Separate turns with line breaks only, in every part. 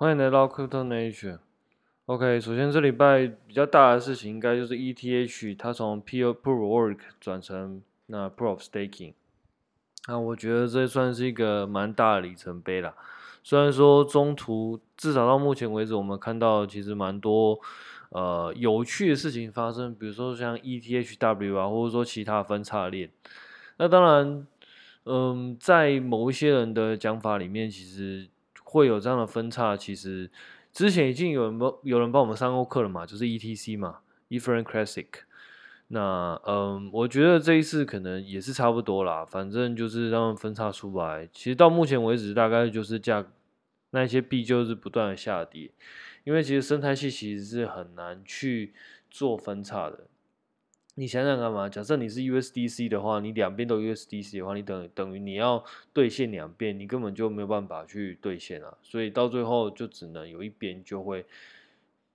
欢迎来到 Crypto Nature。OK，首先这礼拜比较大的事情，应该就是 ETH 它从 Proof of Work 转成那 Proof Staking。那我觉得这算是一个蛮大的里程碑啦。虽然说中途至少到目前为止，我们看到其实蛮多呃有趣的事情发生，比如说像 ETHW 啊，或者说其他分叉链。那当然，嗯，在某一些人的讲法里面，其实会有这样的分叉，其实。之前已经有人帮有人帮我们上过课了嘛，就是 ETC 嘛，Ethereum Classic。那嗯，我觉得这一次可能也是差不多啦，反正就是让他们分叉出来。其实到目前为止，大概就是价那些币就是不断的下跌，因为其实生态系其实是很难去做分叉的。你想想干嘛？假设你是 USDC 的话，你两边都 USDC 的话，你等等于你要兑现两边，你根本就没有办法去兑现啊。所以到最后就只能有一边就会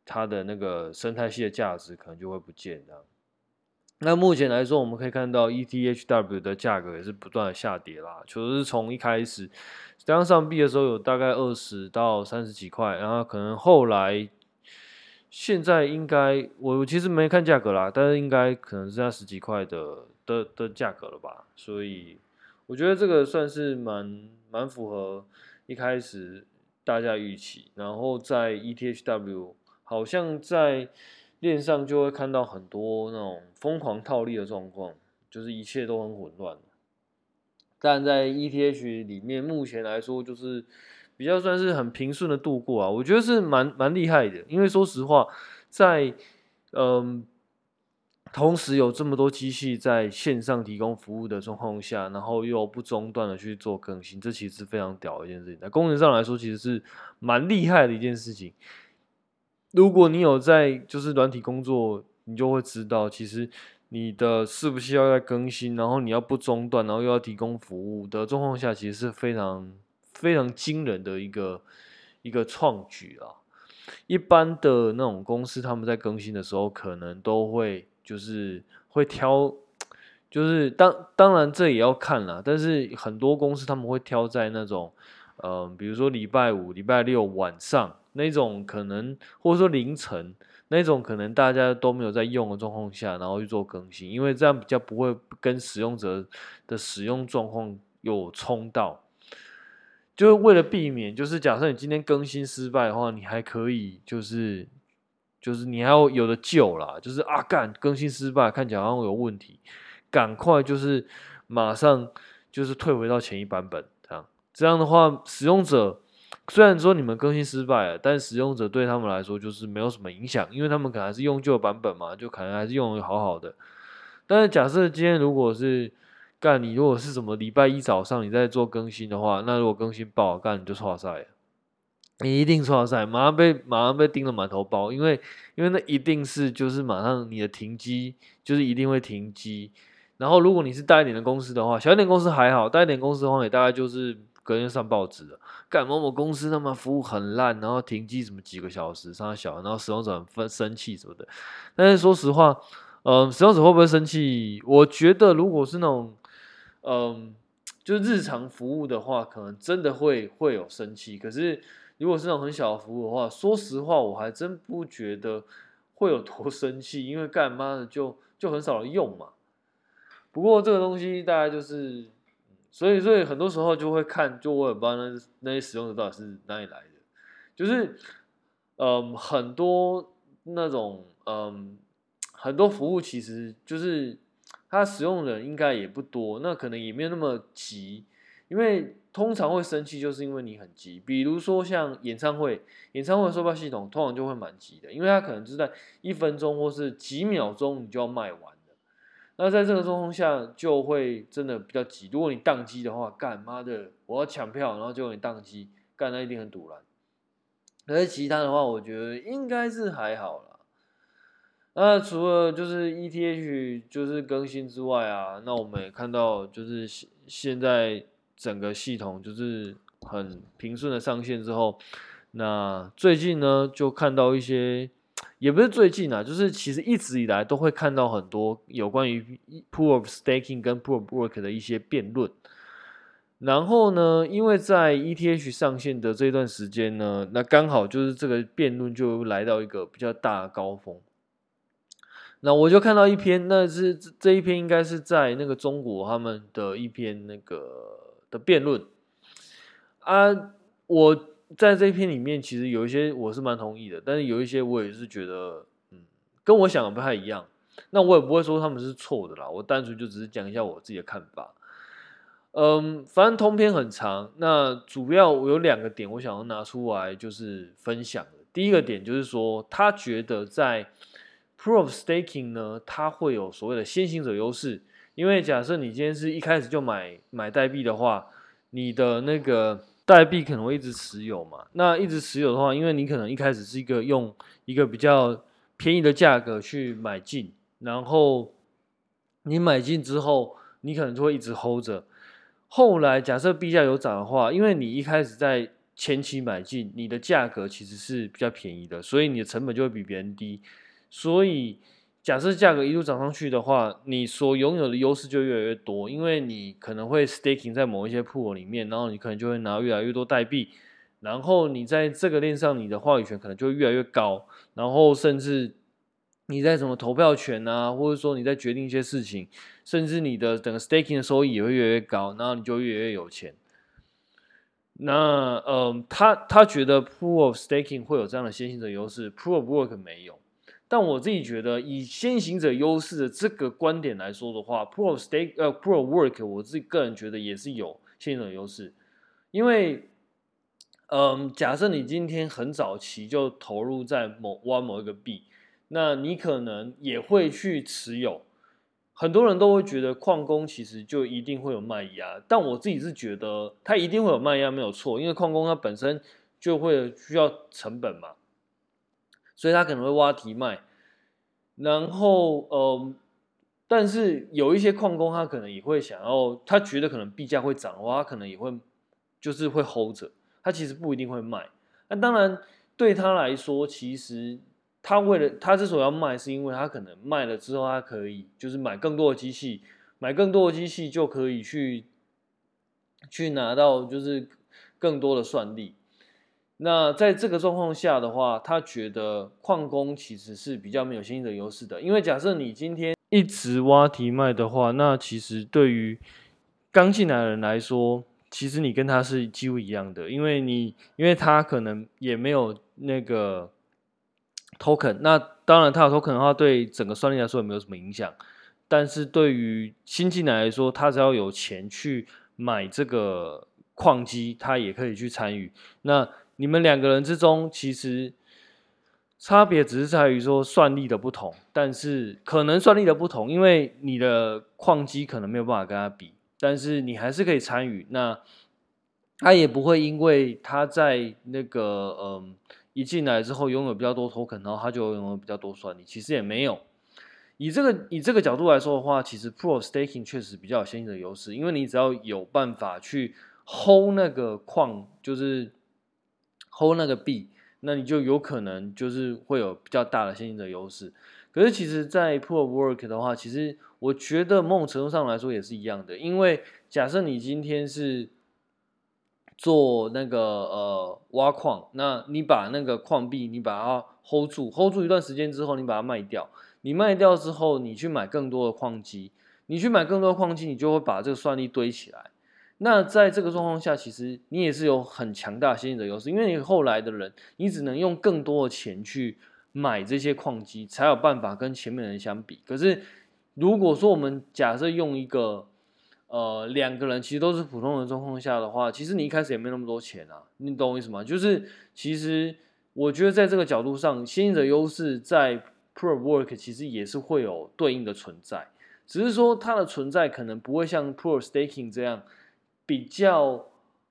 它的那个生态系的价值可能就会不见这样。那目前来说，我们可以看到 ETHW 的价格也是不断的下跌啦，就是从一开始刚上币的时候有大概二十到三十几块，然后可能后来。现在应该我其实没看价格啦，但是应该可能是在十几块的的的价格了吧，所以我觉得这个算是蛮蛮符合一开始大家预期，然后在 ETHW 好像在链上就会看到很多那种疯狂套利的状况，就是一切都很混乱，但在 ETH 里面目前来说就是。比较算是很平顺的度过啊，我觉得是蛮蛮厉害的。因为说实话，在嗯同时有这么多机器在线上提供服务的状况下，然后又不中断的去做更新，这其实是非常屌的一件事情。在功能上来说，其实是蛮厉害的一件事情。如果你有在就是软体工作，你就会知道，其实你的是不是要在更新，然后你要不中断，然后又要提供服务的状况下，其实是非常。非常惊人的一个一个创举啊！一般的那种公司，他们在更新的时候，可能都会就是会挑，就是当当然这也要看啦。但是很多公司他们会挑在那种，嗯、比如说礼拜五、礼拜六晚上那种可能，或者说凌晨那种可能大家都没有在用的状况下，然后去做更新，因为这样比较不会跟使用者的使用状况有冲到。就是为了避免，就是假设你今天更新失败的话，你还可以就是就是你还要有的救啦，就是啊干更新失败，看起来好像有问题，赶快就是马上就是退回到前一版本这样。这样的话，使用者虽然说你们更新失败了，但使用者对他们来说就是没有什么影响，因为他们可能还是用旧版本嘛，就可能还是用的好好的。但是假设今天如果是干，你如果是什么礼拜一早上你在做更新的话，那如果更新爆，干你就剉赛，你一定剉赛，马上被马上被盯得满头包，因为因为那一定是就是马上你的停机就是一定会停机，然后如果你是大一点的公司的话，小一点公司还好，大一点公司的话也大概就是隔天上报纸了，干某某公司他妈服务很烂，然后停机什么几个小时，上小，然后使用者很分生气什么的，但是说实话，嗯，使用者会不会生气？我觉得如果是那种。嗯，就是日常服务的话，可能真的会会有生气。可是如果是那种很小的服务的话，说实话，我还真不觉得会有多 生气，因为干嘛的就就很少人用嘛。不过这个东西大概就是，所以所以很多时候就会看，就我也不知道那那些使用者到底是哪里来的。就是嗯，很多那种嗯，很多服务其实就是。它使用人应该也不多，那可能也没有那么急，因为通常会生气，就是因为你很急。比如说像演唱会，演唱会售票系统通常就会蛮急的，因为它可能是在一分钟或是几秒钟你就要卖完了。那在这个状况下，就会真的比较急。如果你宕机的话，干妈的，我要抢票，然后结果你宕机，干那一定很堵烂。可是其他的话，我觉得应该是还好啦。那除了就是 ETH 就是更新之外啊，那我们也看到就是现现在整个系统就是很平顺的上线之后，那最近呢就看到一些，也不是最近啊，就是其实一直以来都会看到很多有关于 Proof of Staking 跟 Proof of Work 的一些辩论。然后呢，因为在 ETH 上线的这段时间呢，那刚好就是这个辩论就来到一个比较大的高峰。那我就看到一篇，那是这一篇应该是在那个中国他们的一篇那个的辩论啊。我在这一篇里面其实有一些我是蛮同意的，但是有一些我也是觉得，嗯，跟我想的不太一样。那我也不会说他们是错的啦，我单纯就只是讲一下我自己的看法。嗯，反正通篇很长，那主要我有两个点我想要拿出来就是分享的。第一个点就是说，他觉得在 Proof Staking 呢，它会有所谓的先行者优势，因为假设你今天是一开始就买买代币的话，你的那个代币可能会一直持有嘛。那一直持有的话，因为你可能一开始是一个用一个比较便宜的价格去买进，然后你买进之后，你可能就会一直 hold 着。后来假设币价有涨的话，因为你一开始在前期买进，你的价格其实是比较便宜的，所以你的成本就会比别人低。所以假设价格一路涨上去的话，你所拥有的优势就越来越多，因为你可能会 staking 在某一些 pool 里面，然后你可能就会拿越来越多代币，然后你在这个链上你的话语权可能就会越来越高，然后甚至。你在什么投票权啊，或者说你在决定一些事情，甚至你的整个 staking 的收益也会越来越高，然后你就越来越有钱。那嗯，他他觉得 pool of Staking 会有这样的先行者优势，Proof of Work 没有。但我自己觉得，以先行者优势的这个观点来说的话，Pro Stake 呃 Pro Work，我自己个人觉得也是有先行者优势，因为嗯、假设你今天很早期就投入在某挖某一个币。那你可能也会去持有，很多人都会觉得矿工其实就一定会有卖压，但我自己是觉得它一定会有卖压没有错，因为矿工它本身就会需要成本嘛，所以他可能会挖提卖，然后嗯，但是有一些矿工他可能也会想要，他觉得可能币价会涨的话，他可能也会就是会 hold 着，他其实不一定会卖，那当然对他来说其实。他为了他之所以要卖，是因为他可能卖了之后，他可以就是买更多的机器，买更多的机器就可以去去拿到就是更多的算力。那在这个状况下的话，他觉得矿工其实是比较没有先行者优势的，因为假设你今天一直挖提卖的话，那其实对于刚进来的人来说，其实你跟他是几乎一样的，因为你因为他可能也没有那个。token，那当然，他有 token 的话，对整个算力来说也没有什么影响。但是对于新进来来说，他只要有钱去买这个矿机，他也可以去参与。那你们两个人之中，其实差别只是在于说算力的不同，但是可能算力的不同，因为你的矿机可能没有办法跟他比，但是你还是可以参与。那他也不会因为他在那个嗯。一进来之后拥有比较多 token，然后他就拥有比较多算力。其实也没有。以这个以这个角度来说的话，其实 Pro Staking 确实比较有先进的优势，因为你只要有办法去 hold 那个矿，就是 hold 那个币，那你就有可能就是会有比较大的先行者优势。可是其实，在 Proof of Work 的话，其实我觉得某种程度上来说也是一样的，因为假设你今天是做那个呃挖矿，那你把那个矿币你把它 hold 住，hold 住一段时间之后，你把它卖掉。你卖掉之后，你去买更多的矿机，你去买更多的矿机，你就会把这个算力堆起来。那在这个状况下，其实你也是有很强大先行者优势，因为你后来的人，你只能用更多的钱去买这些矿机，才有办法跟前面的人相比。可是如果说我们假设用一个呃，两个人其实都是普通的状况下的话，其实你一开始也没那么多钱啊，你懂我意思吗？就是其实我觉得在这个角度上，先行者优势在 Pro Work 其实也是会有对应的存在，只是说它的存在可能不会像 Pro Staking 这样比较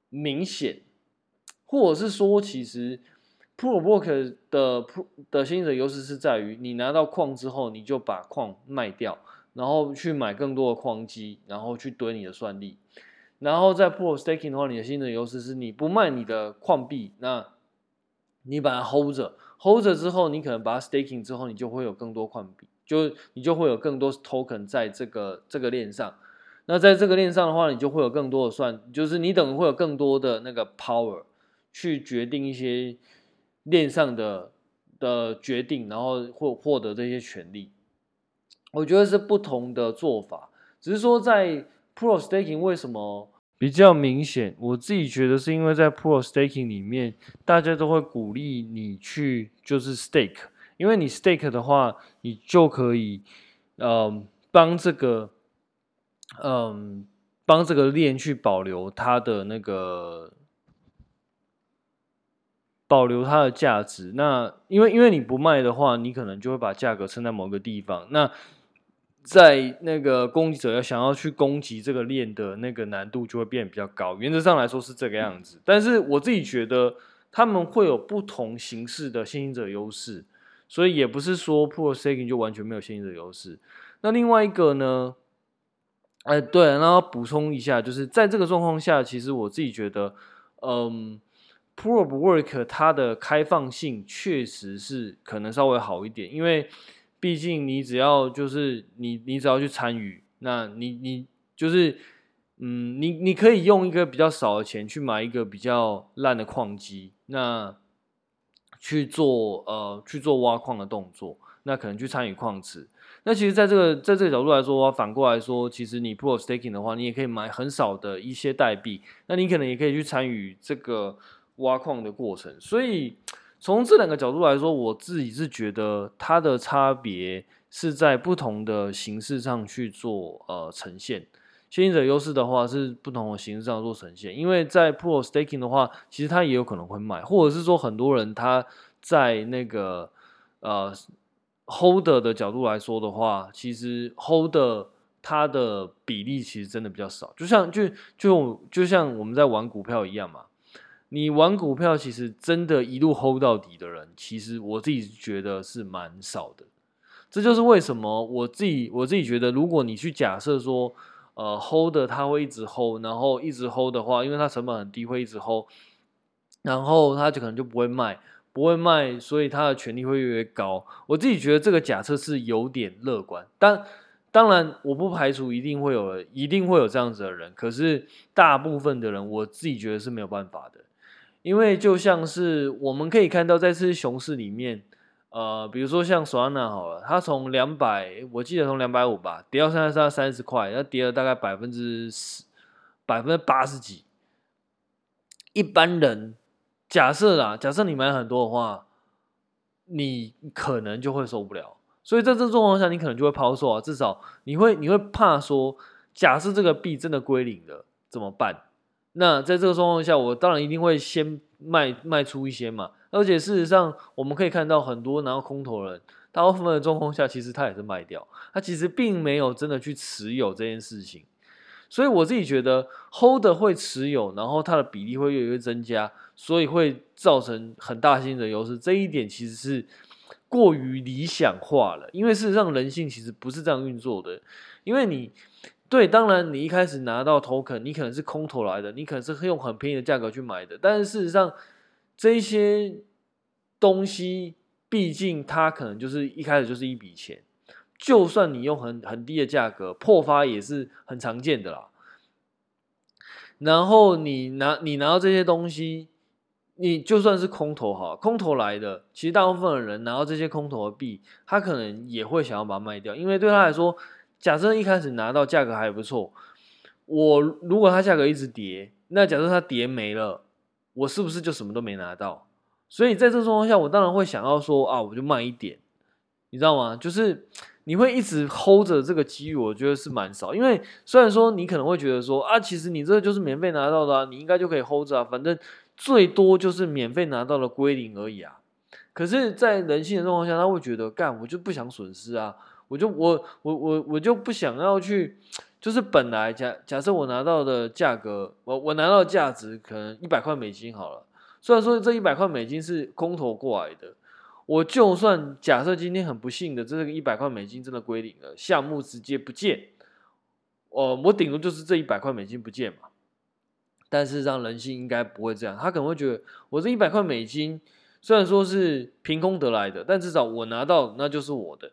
明显，或者是说，其实 Proof of Work 的的先行者优势是在于你拿到矿之后，你就把矿卖掉。然后去买更多的矿机，然后去堆你的算力。然后在 Proof of Staking 的话，你的新的优势是你不卖你的矿币，那你把它 hold 着，hold 着之后，你可能把它 staking 之后，你就会有更多矿币，就你就会有更多 token 在这个这个链上。那在这个链上的话，你就会有更多的算，就是你等于会有更多的那个 power 去决定一些链上的的决定，然后获获得这些权利。我觉得是不同的做法，只是说在 Pro Staking 为什么比较明显？我自己觉得是因为在 Pro Staking 里面，大家都会鼓励你去就是 stake，因为你 stake 的话，你就可以嗯帮这个嗯帮这个链去保留它的那个保留它的价值。那因为因为你不卖的话，你可能就会把价格撑在某个地方。那在那个攻击者要想要去攻击这个链的那个难度就会变得比较高，原则上来说是这个样子。但是我自己觉得他们会有不同形式的先行者优势，所以也不是说 Proof of Staking 就完全没有先行者优势。那另外一个呢？哎，对，然后补充一下，就是在这个状况下，其实我自己觉得，嗯，Proof Work 它的开放性确实是可能稍微好一点，因为。毕竟你只要就是你你只要去参与，那你你就是嗯，你你可以用一个比较少的钱去买一个比较烂的矿机，那去做呃去做挖矿的动作，那可能去参与矿池。那其实在这个在这个角度来说，反过来说，其实你 pro Staking 的话，你也可以买很少的一些代币，那你可能也可以去参与这个挖矿的过程，所以。从这两个角度来说，我自己是觉得它的差别是在不同的形式上去做呃呈现。先行者优势的话是不同的形式上做呈现，因为在 pro Staking 的话，其实它也有可能会卖，或者是说很多人他在那个呃 Hold 的角度来说的话，其实 Holder 它的比例其实真的比较少，就像就就就像我们在玩股票一样嘛。你玩股票，其实真的一路 hold 到底的人，其实我自己觉得是蛮少的。这就是为什么我自己我自己觉得，如果你去假设说，呃，hold 它会一直 hold，然后一直 hold 的话，因为它成本很低，会一直 hold，然后它就可能就不会卖，不会卖，所以他的权利会越来越高。我自己觉得这个假设是有点乐观，但当然我不排除一定会有一定会有这样子的人，可是大部分的人，我自己觉得是没有办法的。因为就像是我们可以看到，在这些熊市里面，呃，比如说像索安娜好了，它从两百，我记得从两百五吧，跌到现在是三十块，它跌了大概百分之十，百分之八十几。一般人假设啦，假设你买很多的话，你可能就会受不了。所以在这状况下，你可能就会抛售啊，至少你会你会怕说，假设这个币真的归零了，怎么办？那在这个状况下，我当然一定会先卖卖出一些嘛。而且事实上，我们可以看到很多拿到空投人，大部分的状况下，其实他也是卖掉，他其实并没有真的去持有这件事情。所以我自己觉得，hold 会持有，然后它的比例会越来越增加，所以会造成很大性的优势。这一点其实是过于理想化了，因为事实上人性其实不是这样运作的，因为你。对，当然你一开始拿到 token，你可能是空投来的，你可能是用很便宜的价格去买的。但是事实上，这些东西毕竟它可能就是一开始就是一笔钱，就算你用很很低的价格破发也是很常见的啦。然后你拿你拿到这些东西，你就算是空头好，空头来的，其实大部分的人拿到这些空头的币，他可能也会想要把它卖掉，因为对他来说。假设一开始拿到价格还不错，我如果它价格一直跌，那假设它跌没了，我是不是就什么都没拿到？所以在这状况下，我当然会想要说啊，我就卖一点，你知道吗？就是你会一直 hold 着这个机遇，我觉得是蛮少。因为虽然说你可能会觉得说啊，其实你这个就是免费拿到的啊，你应该就可以 hold 着啊，反正最多就是免费拿到的归零而已啊。可是，在人性的状况下，他会觉得干，我就不想损失啊。我就我我我我就不想要去，就是本来假假设我拿到的价格，我我拿到价值可能一百块美金好了。虽然说这一百块美金是空投过来的，我就算假设今天很不幸的这个一百块美金真的归零了，项目直接不见，哦，我顶多就是这一百块美金不见嘛。但是让人性应该不会这样，他可能会觉得我这一百块美金虽然说是凭空得来的，但至少我拿到那就是我的。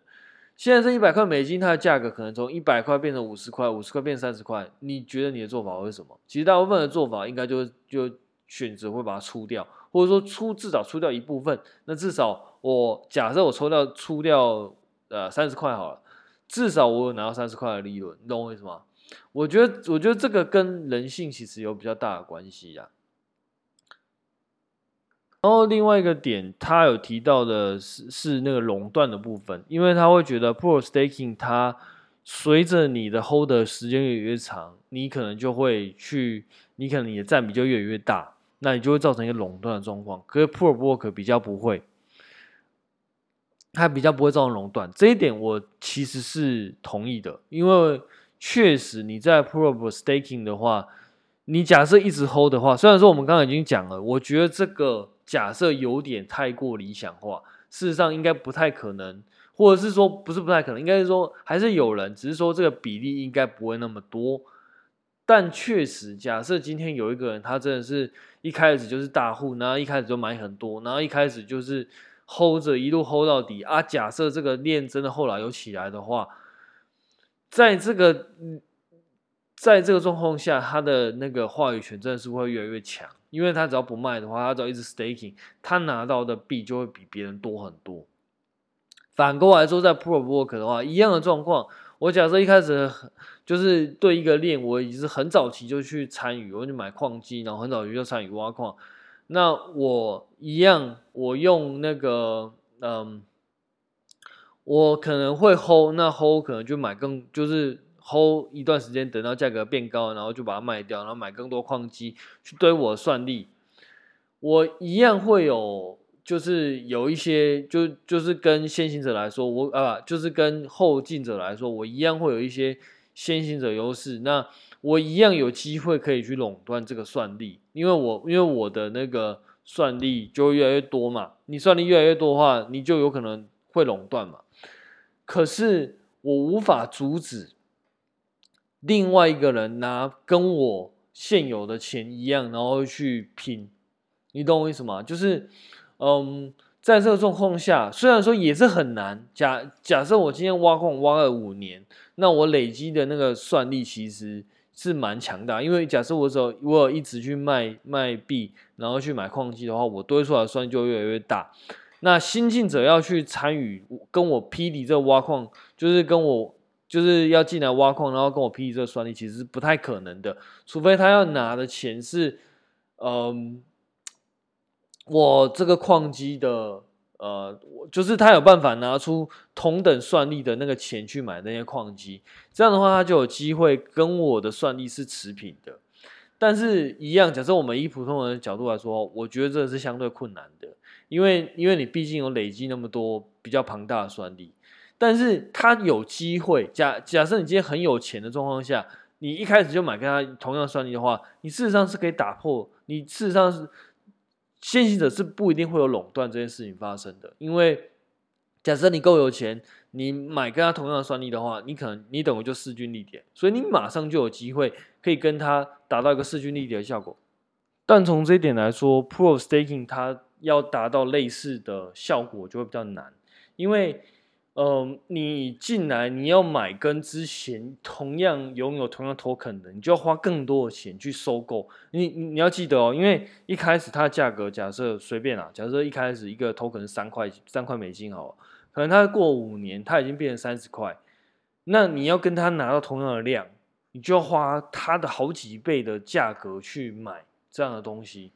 现在这一百块美金，它的价格可能从一百块变成五十块，五十块变三十块。你觉得你的做法会是什么？其实大部分的做法应该就就选择会把它出掉，或者说出至少出掉一部分。那至少我假设我抽掉出掉呃三十块好了，至少我有拿到三十块的利润，你懂我意思吗？我觉得我觉得这个跟人性其实有比较大的关系呀。然后另外一个点，他有提到的是是那个垄断的部分，因为他会觉得 pro Staking 它随着你的 Hold 的时间越来越长，你可能就会去，你可能你的占比就越来越大，那你就会造成一个垄断的状况。可是 Proof Work 比较不会，它比较不会造成垄断，这一点我其实是同意的，因为确实你在 Proof Staking 的话，你假设一直 Hold 的话，虽然说我们刚刚已经讲了，我觉得这个。假设有点太过理想化，事实上应该不太可能，或者是说不是不太可能，应该是说还是有人，只是说这个比例应该不会那么多。但确实，假设今天有一个人，他真的是一开始就是大户，然后一开始就买很多，然后一开始就是 hold 着一路 hold 到底啊。假设这个链真的后来有起来的话，在这个在这个状况下，他的那个话语权真的是会越来越强。因为他只要不卖的话，他只要一直 staking，他拿到的币就会比别人多很多。反过来说，在 ProBook 的话，一样的状况。我假设一开始就是对一个链，我已经是很早期就去参与，我就买矿机，然后很早期就参与挖矿。那我一样，我用那个嗯，我可能会 hold，那 hold 可能就买更就是。hold 一段时间，等到价格变高，然后就把它卖掉，然后买更多矿机去堆我算力。我一样会有，就是有一些，就就是跟先行者来说，我啊，就是跟后进者来说，我一样会有一些先行者优势。那我一样有机会可以去垄断这个算力，因为我因为我的那个算力就越来越多嘛。你算力越来越多的话，你就有可能会垄断嘛。可是我无法阻止。另外一个人拿跟我现有的钱一样，然后去拼，你懂我意思吗？就是，嗯，在这个状况下，虽然说也是很难。假假设我今天挖矿挖了五年，那我累积的那个算力其实是蛮强大。因为假设我只我有一直去卖卖币，然后去买矿机的话，我堆出来的算力就越来越大。那新进者要去参与跟我批底这挖矿，就是跟我。就是要进来挖矿，然后跟我批这个算力，其实是不太可能的，除非他要拿的钱是，嗯，我这个矿机的，呃，就是他有办法拿出同等算力的那个钱去买那些矿机，这样的话他就有机会跟我的算力是持平的。但是，一样，假设我们以普通人的角度来说，我觉得这是相对困难的，因为因为你毕竟有累积那么多比较庞大的算力。但是他有机会，假假设你今天很有钱的状况下，你一开始就买跟他同样算力的话，你事实上是可以打破，你事实上是先行者是不一定会有垄断这件事情发生的，因为假设你够有钱，你买跟他同样的算力的话，你可能你等于就势均力敌，所以你马上就有机会可以跟他达到一个势均力敌的效果。但从这一点来说，Pro Staking 它要达到类似的效果就会比较难，因为。嗯，你进来你要买跟之前同样拥有同样 token 的，你就要花更多的钱去收购。你你要记得哦，因为一开始它的价格假设随便啊，假设一开始一个 token 是三块三块美金好了，可能它过五年它已经变成三十块，那你要跟它拿到同样的量，你就要花它的好几倍的价格去买这样的东西。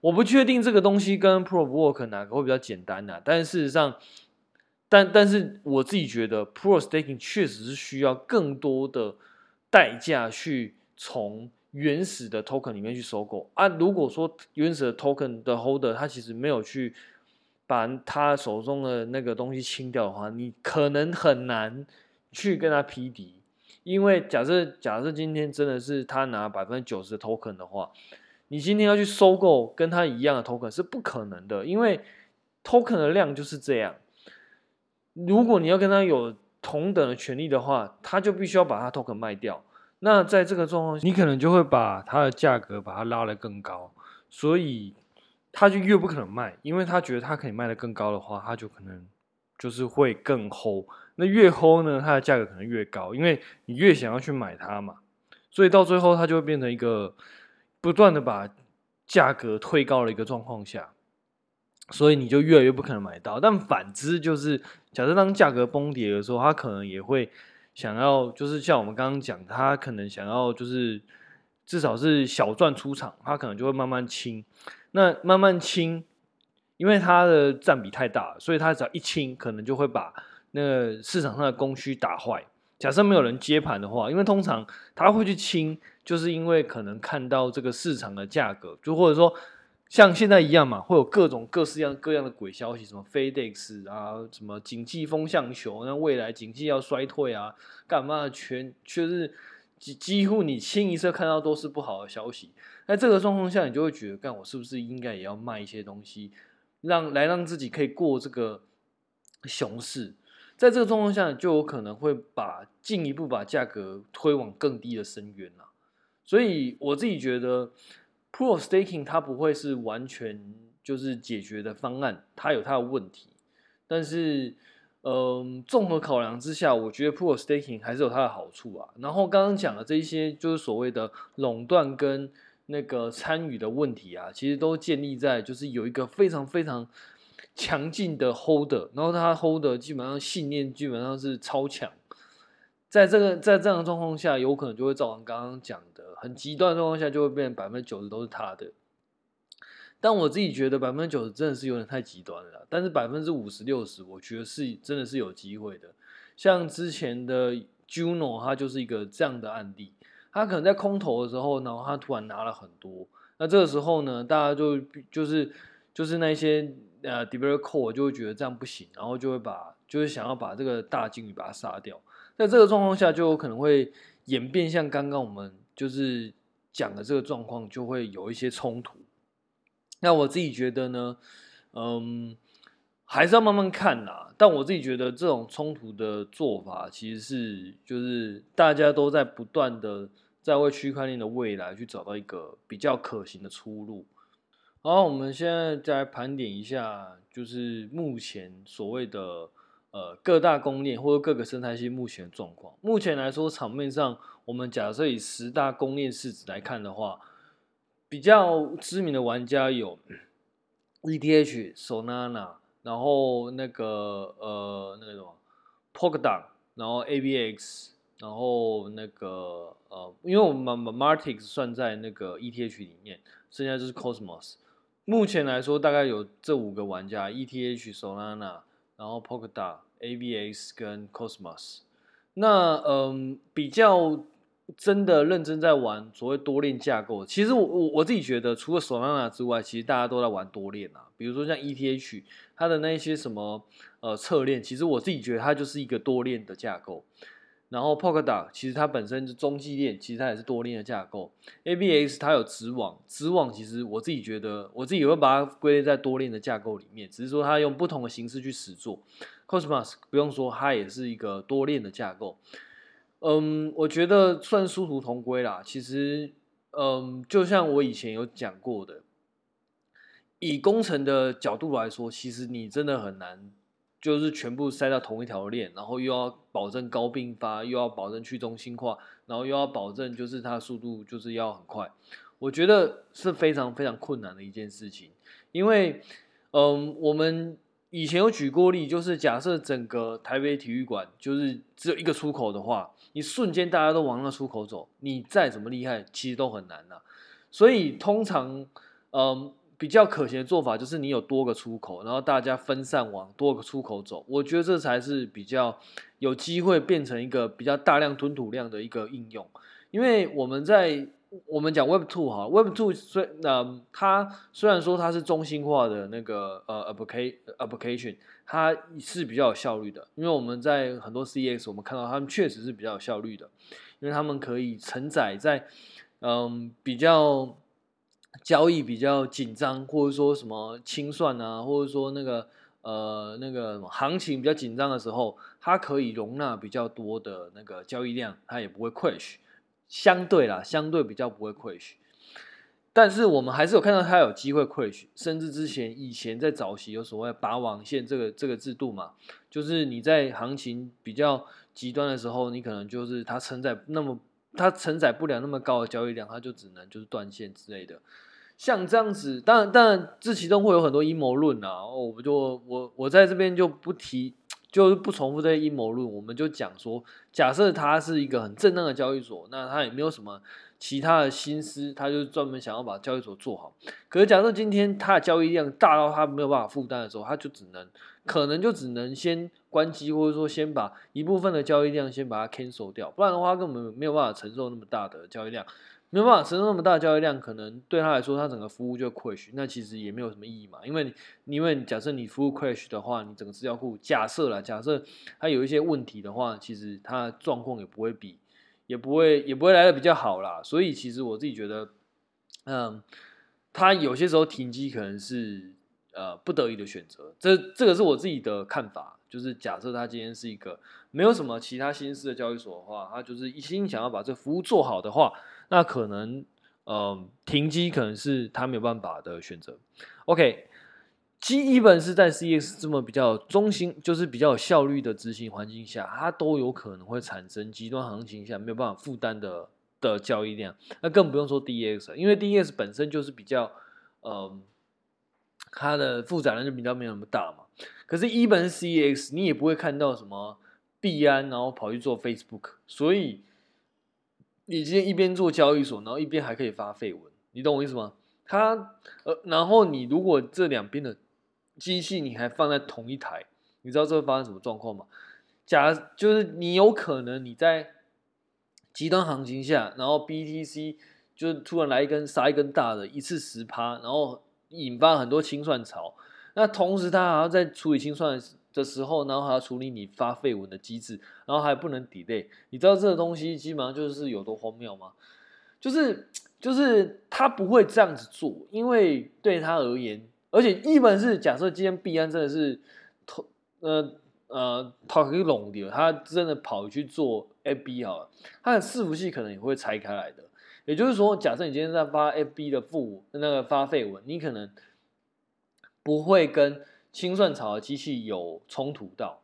我不确定这个东西跟 Proof Work 哪个会比较简单啊，但是事实上。但但是我自己觉得，pro Staking 确实是需要更多的代价去从原始的 Token 里面去收购啊。如果说原始的 Token 的 Holder 他其实没有去把他手中的那个东西清掉的话，你可能很难去跟他匹敌。因为假设假设今天真的是他拿百分之九十的 Token 的话，你今天要去收购跟他一样的 Token 是不可能的，因为 Token 的量就是这样。如果你要跟他有同等的权利的话，他就必须要把他 token 卖掉。那在这个状况，你可能就会把它的价格把它拉得更高，所以他就越不可能卖，因为他觉得他可以卖得更高的话，他就可能就是会更 hold。那越 hold 呢，它的价格可能越高，因为你越想要去买它嘛，所以到最后它就会变成一个不断的把价格推高的一个状况下，所以你就越来越不可能买到。但反之就是，假设当价格崩跌的时候，他可能也会想要，就是像我们刚刚讲，他可能想要就是至少是小赚出场，他可能就会慢慢清。那慢慢清，因为它的占比太大，所以它只要一清，可能就会把。那个市场上的供需打坏，假设没有人接盘的话，因为通常他会去清，就是因为可能看到这个市场的价格，就或者说像现在一样嘛，会有各种各式样各样的鬼消息，什么 FedEx 啊，什么景气风向球，那未来景气要衰退啊，干嘛全确实几几乎你清一色看到都是不好的消息。在这个状况下，你就会觉得，干我是不是应该也要卖一些东西，让来让自己可以过这个熊市。在这个状况下，就有可能会把进一步把价格推往更低的深渊了。所以我自己觉得 Pro Staking 它不会是完全就是解决的方案，它有它的问题。但是，嗯，综合考量之下，我觉得 Pro Staking 还是有它的好处啊。然后刚刚讲的这一些，就是所谓的垄断跟那个参与的问题啊，其实都建立在就是有一个非常非常。强劲的 holder，然后他 holder 基本上信念基本上是超强，在这个在这样的状况下，有可能就会造成刚刚讲很极端的状况下，就会变成百分之九十都是他的。但我自己觉得百分之九十真的是有点太极端了，但是百分之五十六十，我觉得是真的是有机会的。像之前的 Juno，它就是一个这样的案例，他可能在空头的时候，然后他突然拿了很多，那这个时候呢，大家就就是就是那些。呃 d e v e l o p e r 就会觉得这样不行，然后就会把，就是想要把这个大鲸鱼把它杀掉。在这个状况下，就有可能会演变像刚刚我们就是讲的这个状况，就会有一些冲突。那我自己觉得呢，嗯，还是要慢慢看啦。但我自己觉得这种冲突的做法，其实是就是大家都在不断的在为区块链的未来去找到一个比较可行的出路。好，我们现在再来盘点一下，就是目前所谓的呃各大公链或者各个生态系目前的状况。目前来说，场面上我们假设以十大公链市值来看的话，比较知名的玩家有 ETH、Solana，然后那个呃那个什么 Polkadot，然后 AVX，然后那个呃，因为我们把 Matic 算在那个 ETH 里面，剩下就是 Cosmos。目前来说，大概有这五个玩家：ETH、Solana，然后 Polkadot、AVX 跟 Cosmos。那嗯，比较真的认真在玩所谓多链架构。其实我我我自己觉得，除了 Solana 之外，其实大家都在玩多链啊。比如说像 ETH，它的那些什么呃侧链，其实我自己觉得它就是一个多链的架构。然后 Polkadot 其实它本身是中继链，其实它也是多链的架构。AVX 它有子网，子网其实我自己觉得，我自己也会把它归类在多链的架构里面，只是说它用不同的形式去实作。Cosmos 不用说，它也是一个多链的架构。嗯，我觉得算殊途同归啦。其实，嗯，就像我以前有讲过的，以工程的角度来说，其实你真的很难。就是全部塞到同一条链，然后又要保证高并发，又要保证去中心化，然后又要保证就是它速度就是要很快，我觉得是非常非常困难的一件事情。因为，嗯，我们以前有举过例，就是假设整个台北体育馆就是只有一个出口的话，你瞬间大家都往那出口走，你再怎么厉害，其实都很难呐。所以通常，嗯。比较可行的做法就是你有多个出口，然后大家分散往多个出口走，我觉得这才是比较有机会变成一个比较大量吞吐量的一个应用。因为我们在我们讲 Web Two 哈，Web Two 虽呃它虽然说它是中心化的那个呃 application，它是比较有效率的。因为我们在很多 CX 我们看到他们确实是比较有效率的，因为他们可以承载在嗯比较。交易比较紧张，或者说什么清算啊，或者说那个呃那个行情比较紧张的时候，它可以容纳比较多的那个交易量，它也不会 crash。相对啦，相对比较不会亏损。但是我们还是有看到它有机会亏损甚至之前以前在早期有所谓拔网线这个这个制度嘛，就是你在行情比较极端的时候，你可能就是它承载那么它承载不了那么高的交易量，它就只能就是断线之类的。像这样子，当然当然这其中会有很多阴谋论啊，我就我我在这边就不提。就是不重复这些阴谋论，我们就讲说，假设它是一个很正当的交易所，那它也没有什么其他的心思，它就专门想要把交易所做好。可是假设今天它的交易量大到它没有办法负担的时候，它就只能可能就只能先关机，或者说先把一部分的交易量先把它 cancel 掉，不然的话根本没有办法承受那么大的交易量。没有办法承受那么大的交易量，可能对他来说，他整个服务就 crash，那其实也没有什么意义嘛。因为，因为假设你服务 crash 的话，你整个资料库假设啦，假设它有一些问题的话，其实它状况也不会比，也不会，也不会来的比较好啦。所以，其实我自己觉得，嗯，它有些时候停机可能是呃不得已的选择。这这个是我自己的看法，就是假设它今天是一个没有什么其他心思的交易所的话，它就是一心想要把这服务做好的话。那可能，呃，停机可能是他没有办法的选择。OK，基一本是在 CEX 这么比较中心，就是比较有效率的执行环境下，它都有可能会产生极端行情下没有办法负担的的交易量。那更不用说 DEX，因为 DEX 本身就是比较，呃，它的负载量就比较没有那么大嘛。可是，一本 CEX 你也不会看到什么币安，然后跑去做 Facebook，所以。你今天一边做交易所，然后一边还可以发废文，你懂我意思吗？他呃，然后你如果这两边的机器你还放在同一台，你知道这会发生什么状况吗？假就是你有可能你在极端行情下，然后 BTC 就突然来一根杀一根大的，一次十趴，然后引发很多清算潮，那同时它还要在处理清算。的时候，然后还要处理你发废文的机制，然后还不能 delay。你知道这个东西基本上就是有多荒谬吗？就是就是他不会这样子做，因为对他而言，而且一本是假设今天币安真的是呃呃套一个龙的，他真的跑去做 FB 好了，他的伺服器可能也会拆开来的。也就是说，假设你今天在发 FB 的负那个发废文，你可能不会跟。清算槽的机器有冲突到，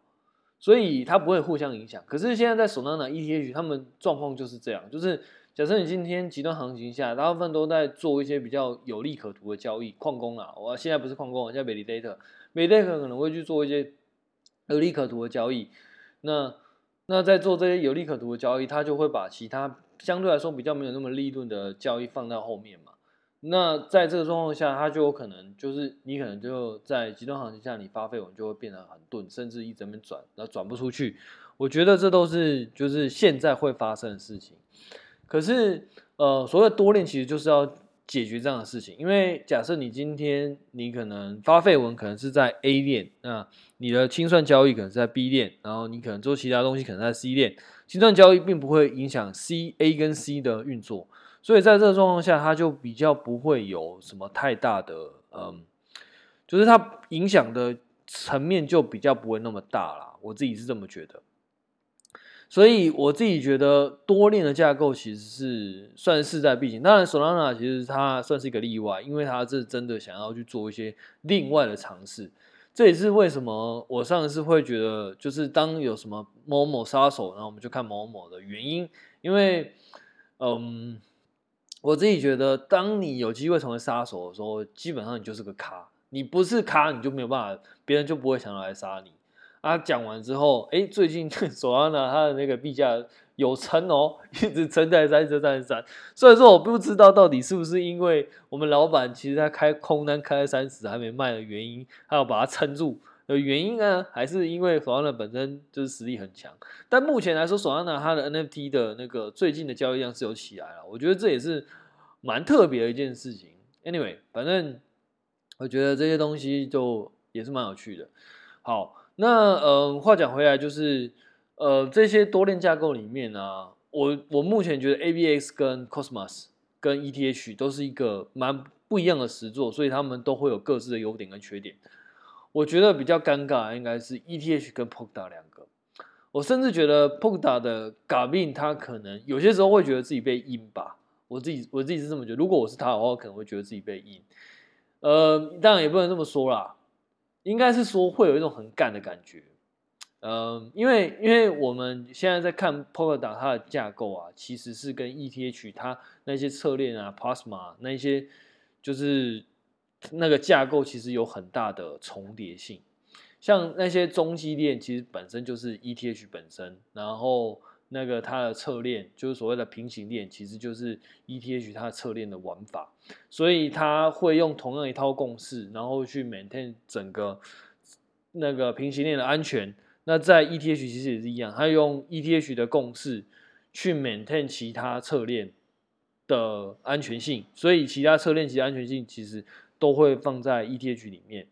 所以它不会互相影响。可是现在在 Solana ETH，他们状况就是这样，就是假设你今天极端行情下，大部分都在做一些比较有利可图的交易，矿工啊，我现在不是矿工，我叫 Validator，Validator 可能会去做一些有利可图的交易。那那在做这些有利可图的交易，他就会把其他相对来说比较没有那么利润的交易放到后面嘛。那在这个状况下，它就有可能就是你可能就在极端行情下，你发废文就会变得很钝，甚至一直没转，然后转不出去。我觉得这都是就是现在会发生的事情。可是呃，所谓多链其实就是要解决这样的事情，因为假设你今天你可能发废文可能是在 A 链，那你的清算交易可能是在 B 链，然后你可能做其他东西可能在 C 链，清算交易并不会影响 C、A 跟 C 的运作。所以在这个状况下，它就比较不会有什么太大的，嗯，就是它影响的层面就比较不会那么大啦。我自己是这么觉得。所以我自己觉得多链的架构其实是算势在必行。当然，Solana 其实它算是一个例外，因为它是真的想要去做一些另外的尝试。这也是为什么我上次会觉得，就是当有什么某某杀手，然后我们就看某某的原因，因为，嗯。我自己觉得，当你有机会成为杀手的时候，基本上你就是个咖。你不是咖，你就没有办法，别人就不会想要来杀你。啊，讲完之后，哎，最近索拉娜他的那个币价有撑哦，一直撑在三十三十三。虽然说，我不知道到底是不是因为我们老板其实他开空单开在三十还没卖的原因，他要把它撑住的原因呢？还是因为索安娜本身就是实力很强？但目前来说，索安娜它的 NFT 的那个最近的交易量是有起来了，我觉得这也是。蛮特别的一件事情。Anyway，反正我觉得这些东西就也是蛮有趣的。好，那呃，话讲回来，就是呃，这些多链架构里面呢、啊，我我目前觉得 ABX 跟 Cosmos 跟 ETH 都是一个蛮不一样的实作，所以他们都会有各自的优点跟缺点。我觉得比较尴尬应该是 ETH 跟 Polkadot 两个。我甚至觉得 Polkadot 的 Gavin 他可能有些时候会觉得自己被阴吧。我自己我自己是这么觉得。如果我是他的话，我可能会觉得自己被阴。呃，当然也不能这么说啦，应该是说会有一种很干的感觉。呃，因为因为我们现在在看 Polkadot 它的架构啊，其实是跟 ETH 它那些侧链啊、Plasma 那些就是那个架构其实有很大的重叠性。像那些中继链其实本身就是 ETH 本身，然后那个它的侧链就是所谓的平行链，其实就是 ETH 它的侧链的玩法，所以它会用同样一套共识，然后去 maintain 整个那个平行链的安全。那在 ETH 其实也是一样，它用 ETH 的共识去 maintain 其他侧链的安全性，所以其他侧链其他安全性其实都会放在 ETH 里面。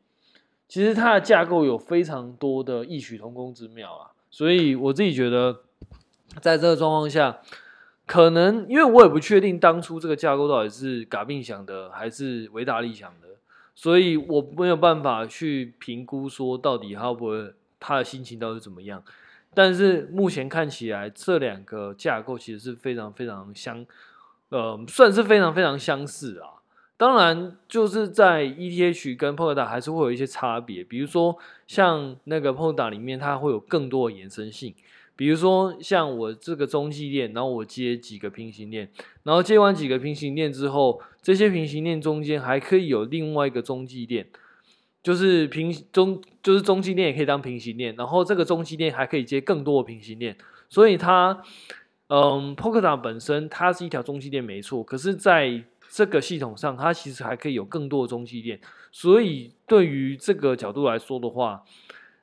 其实它的架构有非常多的异曲同工之妙啊，所以我自己觉得，在这个状况下，可能因为我也不确定当初这个架构到底是嘎宾想的还是维达利想的，所以我没有办法去评估说到底他会不会他的心情到底怎么样。但是目前看起来，这两个架构其实是非常非常相，呃，算是非常非常相似啊。当然，就是在 ETH 跟 Polkadot 还是会有一些差别，比如说像那个 Polkadot 里面，它会有更多的延伸性，比如说像我这个中继链，然后我接几个平行链，然后接完几个平行链之后，这些平行链中间还可以有另外一个中继链，就是平中就是中继链也可以当平行链，然后这个中继链还可以接更多的平行链，所以它，嗯，Polkadot 本身它是一条中继链没错，可是，在这个系统上，它其实还可以有更多的中继链，所以对于这个角度来说的话，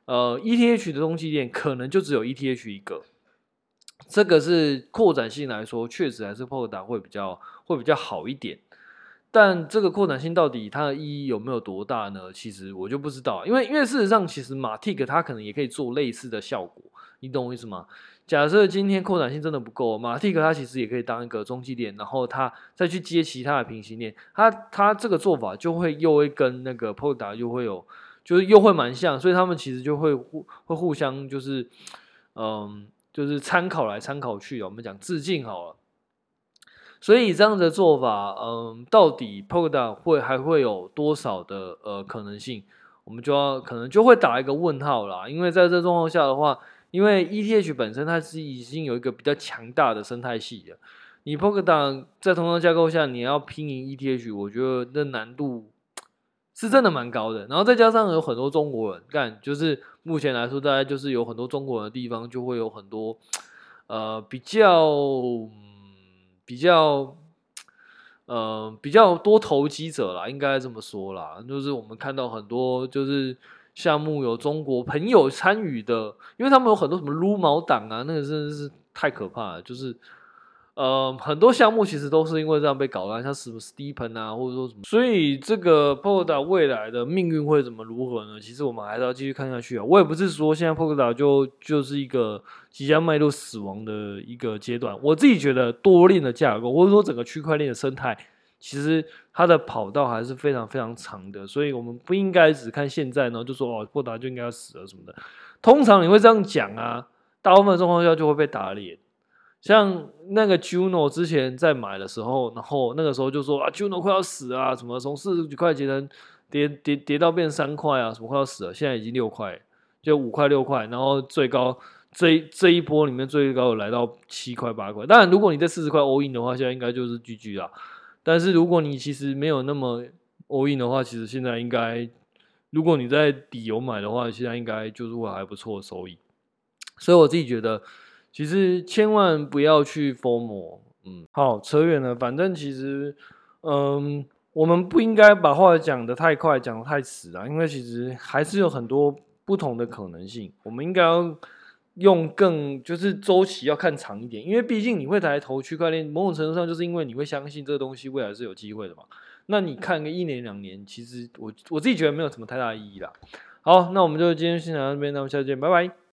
呃，ETH 的中继链可能就只有 ETH 一个，这个是扩展性来说，确实还是 Polkadot 会比较会比较好一点。但这个扩展性到底它的意义有没有多大呢？其实我就不知道，因为因为事实上，其实 Matic 它可能也可以做类似的效果，你懂我意思吗？假设今天扩展性真的不够，马蒂克它其实也可以当一个中继链，然后它再去接其他的平行链，它它这个做法就会又会跟那个 Polkadot 又会有，就是又会蛮像，所以他们其实就会互会互相就是，嗯，就是参考来参考去，我们讲致敬好了。所以这样的做法，嗯，到底 POKDA 会还会有多少的呃可能性，我们就要可能就会打一个问号啦，因为在这状况下的话。因为 ETH 本身它是已经有一个比较强大的生态系了，你 p o k a d o n 在同样架构下，你要拼赢 ETH，我觉得那难度是真的蛮高的。然后再加上有很多中国人干，就是目前来说，大概就是有很多中国人的地方，就会有很多呃比较比较呃比较多投机者啦，应该这么说啦，就是我们看到很多就是。项目有中国朋友参与的，因为他们有很多什么撸毛党啊，那个真的是太可怕了。就是，呃，很多项目其实都是因为这样被搞烂，像什么 Stepen 啊，或者说什么。所以这个 Polkadot 未来的命运会怎么如何呢？其实我们还是要继续看下去啊。我也不是说现在 Polkadot 就就是一个即将迈入死亡的一个阶段。我自己觉得多链的架构，或者说整个区块链的生态。其实它的跑道还是非常非常长的，所以我们不应该只看现在呢，就说哦，波达就应该要死了什么的。通常你会这样讲啊，大部分状况下就会被打脸。像那个 Juno 之前在买的时候，然后那个时候就说啊，Juno 快要死啊，什么从四十几块钱能跌跌跌到变三块啊，什么快要死了，现在已经六块，就五块六块，然后最高这这一波里面最高有来到七块八块。当然，如果你在四十块 all in 的话，现在应该就是 GG 啦。但是如果你其实没有那么 all in 的话，其实现在应该，如果你在底有买的话，现在应该就是会还不错的收益。所以我自己觉得，其实千万不要去 FOMO。嗯，好，扯远了。反正其实，嗯，我们不应该把话讲得太快，讲得太死啊，因为其实还是有很多不同的可能性。我们应该要。用更就是周期要看长一点，因为毕竟你会来投区块链，某种程度上就是因为你会相信这个东西未来是有机会的嘛。那你看个一年两年，其实我我自己觉得没有什么太大意义啦。好，那我们就今天先讲到这边，那我们下次见，拜拜。